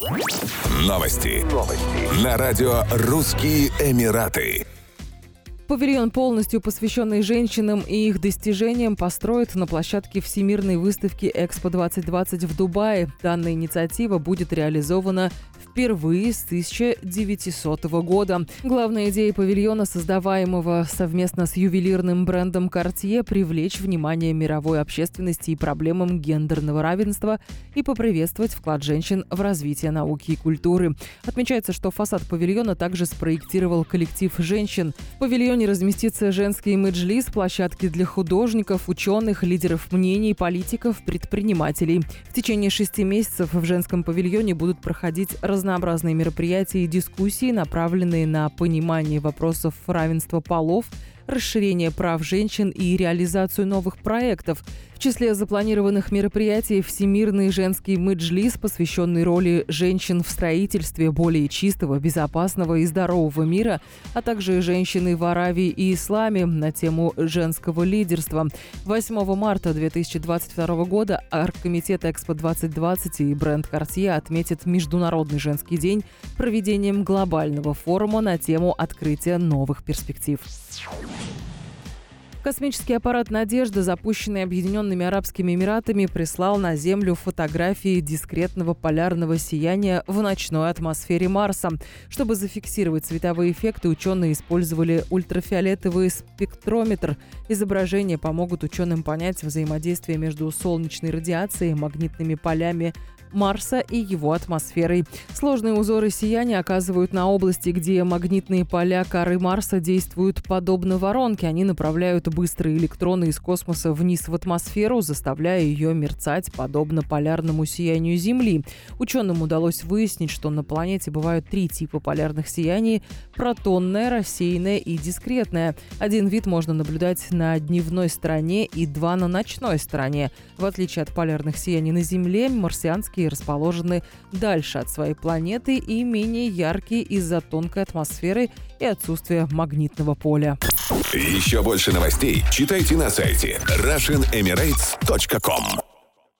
Новости. Новости. На радио «Русские Эмираты». Павильон, полностью посвященный женщинам и их достижениям, построят на площадке Всемирной выставки «Экспо-2020» в Дубае. Данная инициатива будет реализована впервые с 1900 года. Главная идея павильона, создаваемого совместно с ювелирным брендом Cartier, привлечь внимание мировой общественности и проблемам гендерного равенства и поприветствовать вклад женщин в развитие науки и культуры. Отмечается, что фасад павильона также спроектировал коллектив женщин. В павильоне разместится женский имидж-лист, площадки для художников, ученых, лидеров мнений, политиков, предпринимателей. В течение шести месяцев в женском павильоне будут проходить раз разнообразные мероприятия и дискуссии, направленные на понимание вопросов равенства полов, расширение прав женщин и реализацию новых проектов – в числе запланированных мероприятий Всемирный женский мэджлис, посвященный роли женщин в строительстве более чистого, безопасного и здорового мира, а также женщины в Аравии и Исламе на тему женского лидерства. 8 марта 2022 года Аркомитет Экспо 2020 и бренд Cartier отметит Международный женский день проведением глобального форума на тему открытия новых перспектив. Космический аппарат «Надежда», запущенный Объединенными Арабскими Эмиратами, прислал на Землю фотографии дискретного полярного сияния в ночной атмосфере Марса. Чтобы зафиксировать световые эффекты, ученые использовали ультрафиолетовый спектрометр. Изображения помогут ученым понять взаимодействие между солнечной радиацией, магнитными полями Марса и его атмосферой. Сложные узоры сияния оказывают на области, где магнитные поля коры Марса действуют подобно воронке. Они направляют быстрые электроны из космоса вниз в атмосферу, заставляя ее мерцать подобно полярному сиянию Земли. Ученым удалось выяснить, что на планете бывают три типа полярных сияний – протонное, рассеянное и дискретное. Один вид можно наблюдать на дневной стороне и два на ночной стороне. В отличие от полярных сияний на Земле, марсианские галактики расположены дальше от своей планеты и менее яркие из-за тонкой атмосферы и отсутствия магнитного поля. Еще больше новостей читайте на сайте RussianEmirates.com